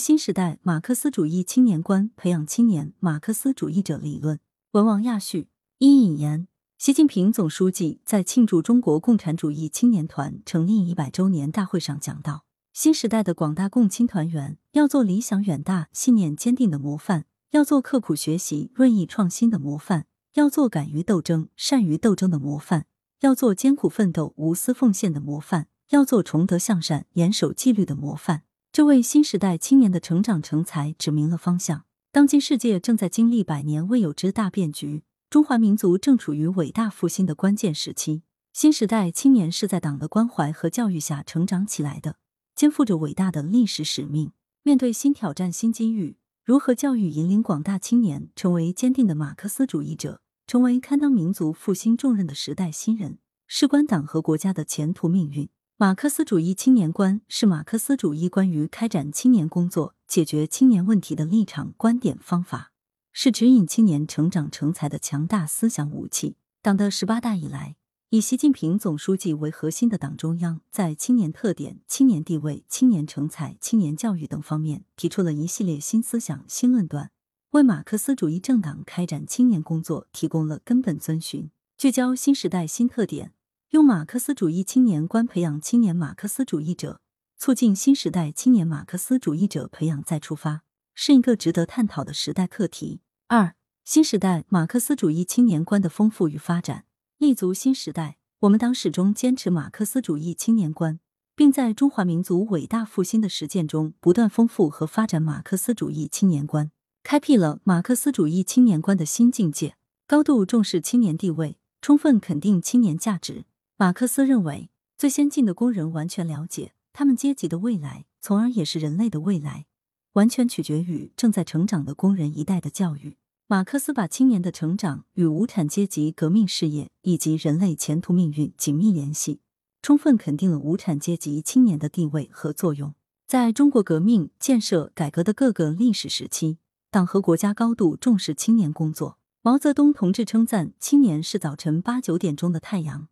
新时代马克思主义青年观培养青年马克思主义者理论。文王亚序一引言：习近平总书记在庆祝中国共产主义青年团成立一百周年大会上讲到，新时代的广大共青团员要做理想远大、信念坚定的模范，要做刻苦学习、锐意创新的模范，要做敢于斗争、善于斗争的模范，要做艰苦奋斗、无私奉献的模范。要做崇德向善、严守纪律的模范，这为新时代青年的成长成才指明了方向。当今世界正在经历百年未有之大变局，中华民族正处于伟大复兴的关键时期。新时代青年是在党的关怀和教育下成长起来的，肩负着伟大的历史使命。面对新挑战、新机遇，如何教育引领广大青年成为坚定的马克思主义者，成为堪当民族复兴重任的时代新人，事关党和国家的前途命运。马克思主义青年观是马克思主义关于开展青年工作、解决青年问题的立场、观点、方法，是指引青年成长成才的强大思想武器。党的十八大以来，以习近平总书记为核心的党中央，在青年特点、青年地位、青年成才、青年教育等方面，提出了一系列新思想、新论断，为马克思主义政党开展青年工作提供了根本遵循。聚焦新时代新特点。用马克思主义青年观培养青年马克思主义者，促进新时代青年马克思主义者培养再出发，是一个值得探讨的时代课题。二、新时代马克思主义青年观的丰富与发展。立足新时代，我们党始终坚持马克思主义青年观，并在中华民族伟大复兴的实践中不断丰富和发展马克思主义青年观，开辟了马克思主义青年观的新境界，高度重视青年地位，充分肯定青年价值。马克思认为，最先进的工人完全了解他们阶级的未来，从而也是人类的未来，完全取决于正在成长的工人一代的教育。马克思把青年的成长与无产阶级革命事业以及人类前途命运紧密联系，充分肯定了无产阶级青年的地位和作用。在中国革命、建设、改革的各个历史时期，党和国家高度重视青年工作。毛泽东同志称赞青年是早晨八九点钟的太阳。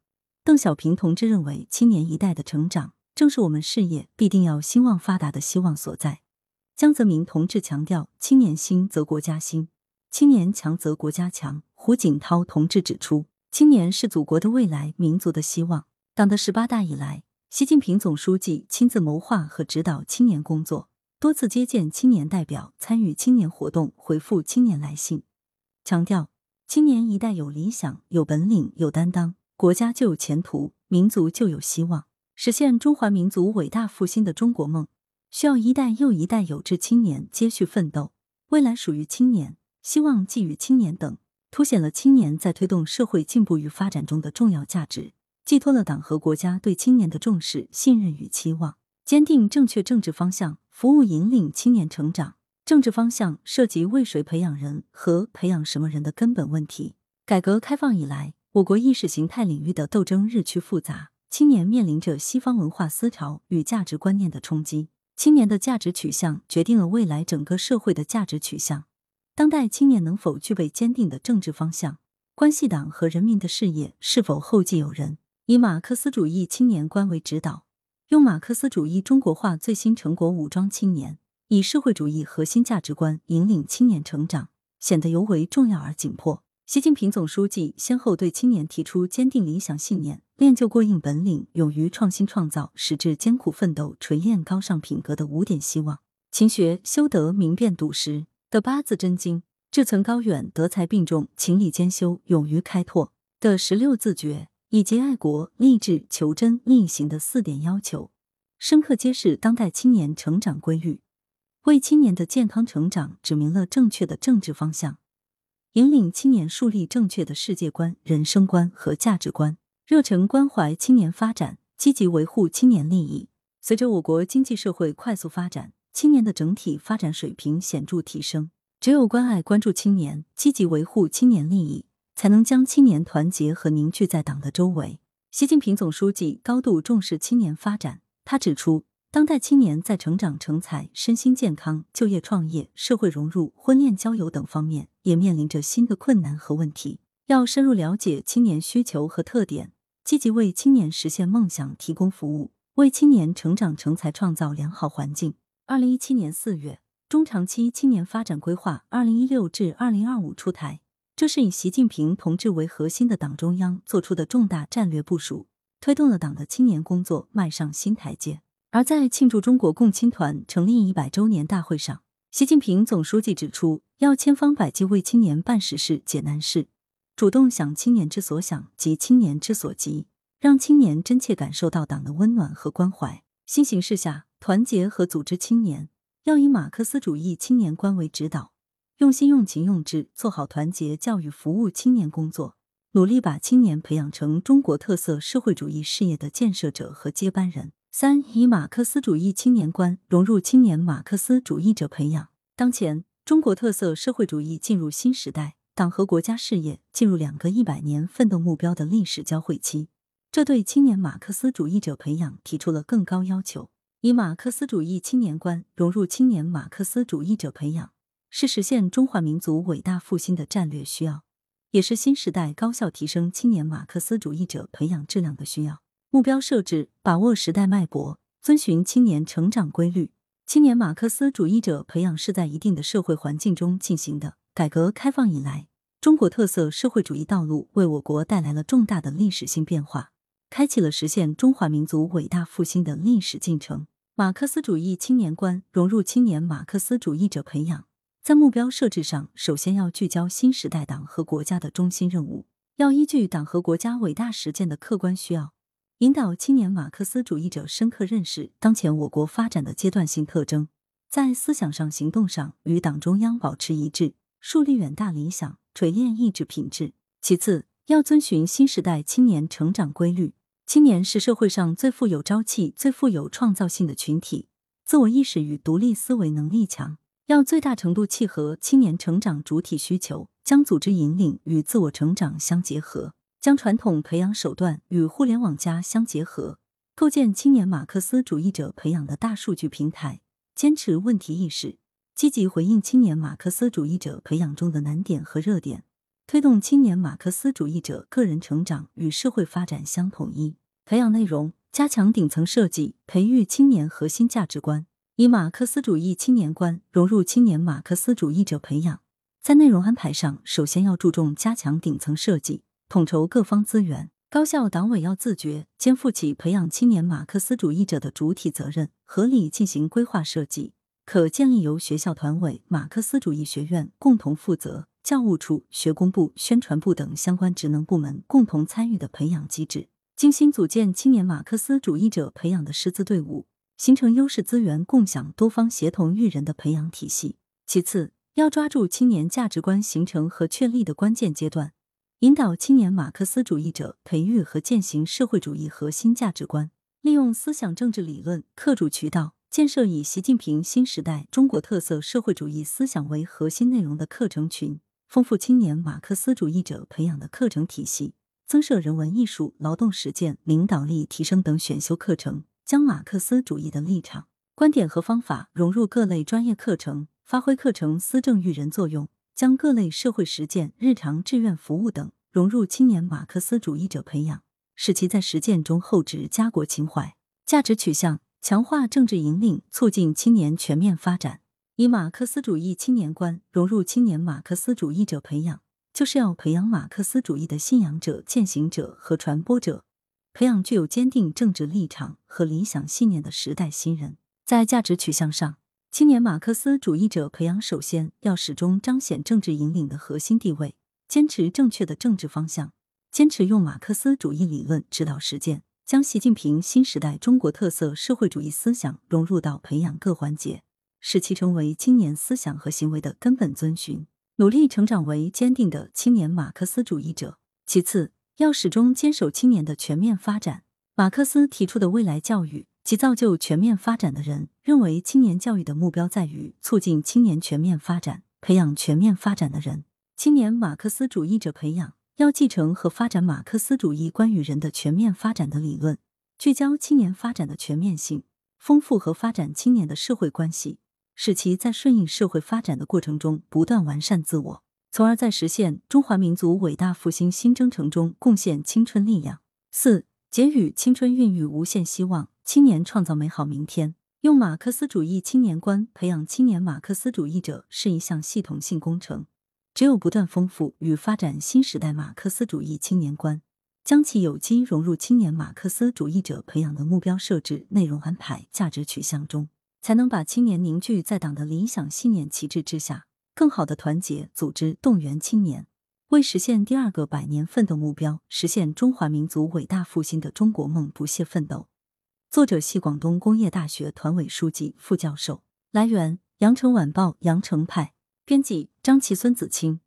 邓小平同志认为，青年一代的成长正是我们事业必定要兴旺发达的希望所在。江泽民同志强调，青年兴则国家兴，青年强则国家强。胡锦涛同志指出，青年是祖国的未来，民族的希望。党的十八大以来，习近平总书记亲自谋划和指导青年工作，多次接见青年代表，参与青年活动，回复青年来信，强调青年一代有理想、有本领、有担当。国家就有前途，民族就有希望。实现中华民族伟大复兴的中国梦，需要一代又一代有志青年接续奋斗。未来属于青年，希望寄予青年等，凸显了青年在推动社会进步与发展中的重要价值，寄托了党和国家对青年的重视、信任与期望。坚定正确政治方向，服务引领青年成长。政治方向涉及为谁培养人和培养什么人的根本问题。改革开放以来。我国意识形态领域的斗争日趋复杂，青年面临着西方文化思潮与价值观念的冲击。青年的价值取向决定了未来整个社会的价值取向。当代青年能否具备坚定的政治方向，关系党和人民的事业是否后继有人。以马克思主义青年观为指导，用马克思主义中国化最新成果武装青年，以社会主义核心价值观引领青年成长，显得尤为重要而紧迫。习近平总书记先后对青年提出坚定理想信念、练就过硬本领、勇于创新创造、矢志艰苦奋斗、锤炼高尚品格的五点希望：勤学、修德、明辨、笃实的八字真经；志存高远、德才并重、情理兼修、勇于开拓的十六字诀；以及爱国、励志、求真、力行的四点要求，深刻揭示当代青年成长规律，为青年的健康成长指明了正确的政治方向。引领青年树立正确的世界观、人生观和价值观，热忱关怀青年发展，积极维护青年利益。随着我国经济社会快速发展，青年的整体发展水平显著提升。只有关爱关注青年，积极维护青年利益，才能将青年团结和凝聚在党的周围。习近平总书记高度重视青年发展，他指出。当代青年在成长成才、身心健康、就业创业、社会融入、婚恋交友等方面，也面临着新的困难和问题。要深入了解青年需求和特点，积极为青年实现梦想提供服务，为青年成长成才创造良好环境。二零一七年四月，中长期青年发展规划（二零一六至二零二五）出台，这是以习近平同志为核心的党中央做出的重大战略部署，推动了党的青年工作迈上新台阶。而在庆祝中国共青团成立一百周年大会上，习近平总书记指出，要千方百计为青年办实事、解难事，主动想青年之所想，急青年之所急。让青年真切感受到党的温暖和关怀。新形势下，团结和组织青年，要以马克思主义青年观为指导，用心、用情、用智，做好团结教育服务青年工作，努力把青年培养成中国特色社会主义事业的建设者和接班人。三、以马克思主义青年观融入青年马克思主义者培养。当前，中国特色社会主义进入新时代，党和国家事业进入两个一百年奋斗目标的历史交汇期。这对青年马克思主义者培养提出了更高要求。以马克思主义青年观融入青年马克思主义者培养，是实现中华民族伟大复兴的战略需要，也是新时代高效提升青年马克思主义者培养质量的需要。目标设置：把握时代脉搏，遵循青年成长规律。青年马克思主义者培养是在一定的社会环境中进行的。改革开放以来，中国特色社会主义道路为我国带来了重大的历史性变化。开启了实现中华民族伟大复兴的历史进程。马克思主义青年观融入青年马克思主义者培养，在目标设置上，首先要聚焦新时代党和国家的中心任务，要依据党和国家伟大实践的客观需要，引导青年马克思主义者深刻认识当前我国发展的阶段性特征，在思想上、行动上与党中央保持一致，树立远大理想，锤炼意志品质。其次，要遵循新时代青年成长规律。青年是社会上最富有朝气、最富有创造性的群体，自我意识与独立思维能力强，要最大程度契合青年成长主体需求，将组织引领与自我成长相结合，将传统培养手段与互联网加相结合，构建青年马克思主义者培养的大数据平台。坚持问题意识，积极回应青年马克思主义者培养中的难点和热点。推动青年马克思主义者个人成长与社会发展相统一。培养内容，加强顶层设计，培育青年核心价值观，以马克思主义青年观融入青年马克思主义者培养。在内容安排上，首先要注重加强顶层设计，统筹各方资源。高校党委要自觉肩负起培养青年马克思主义者的主体责任，合理进行规划设计。可建立由学校团委、马克思主义学院共同负责。教务处、学工部、宣传部等相关职能部门共同参与的培养机制，精心组建青年马克思主义者培养的师资队伍，形成优势资源共享、多方协同育人的培养体系。其次，要抓住青年价值观形成和确立的关键阶段，引导青年马克思主义者培育和践行社会主义核心价值观，利用思想政治理论、客主渠道，建设以习近平新时代中国特色社会主义思想为核心内容的课程群。丰富青年马克思主义者培养的课程体系，增设人文艺术、劳动实践、领导力提升等选修课程，将马克思主义的立场、观点和方法融入各类专业课程，发挥课程思政育人作用，将各类社会实践、日常志愿服务等融入青年马克思主义者培养，使其在实践中厚植家国情怀。价值取向，强化政治引领，促进青年全面发展。以马克思主义青年观融入青年马克思主义者培养，就是要培养马克思主义的信仰者、践行者和传播者，培养具有坚定政治立场和理想信念的时代新人。在价值取向上，青年马克思主义者培养首先要始终彰显政治引领的核心地位，坚持正确的政治方向，坚持用马克思主义理论指导实践，将习近平新时代中国特色社会主义思想融入到培养各环节。使其成为青年思想和行为的根本遵循，努力成长为坚定的青年马克思主义者。其次，要始终坚守青年的全面发展。马克思提出的未来教育其造就全面发展的人，认为青年教育的目标在于促进青年全面发展，培养全面发展的人。青年马克思主义者培养要继承和发展马克思主义关于人的全面发展的理论，聚焦青年发展的全面性，丰富和发展青年的社会关系。使其在顺应社会发展的过程中不断完善自我，从而在实现中华民族伟大复兴新征程中贡献青春力量。四、给予青春孕育无限希望，青年创造美好明天。用马克思主义青年观培养青年马克思主义者是一项系统性工程。只有不断丰富与发展新时代马克思主义青年观，将其有机融入青年马克思主义者培养的目标设置、内容安排、价值取向中，才能把青年凝聚在党的理想信念旗帜之下，更好的团结、组织、动员青年，为实现第二个百年奋斗目标、实现中华民族伟大复兴的中国梦不懈奋斗。作者系广东工业大学团委书记、副教授。来源：羊城晚报·羊城派。编辑：张琪、孙子清。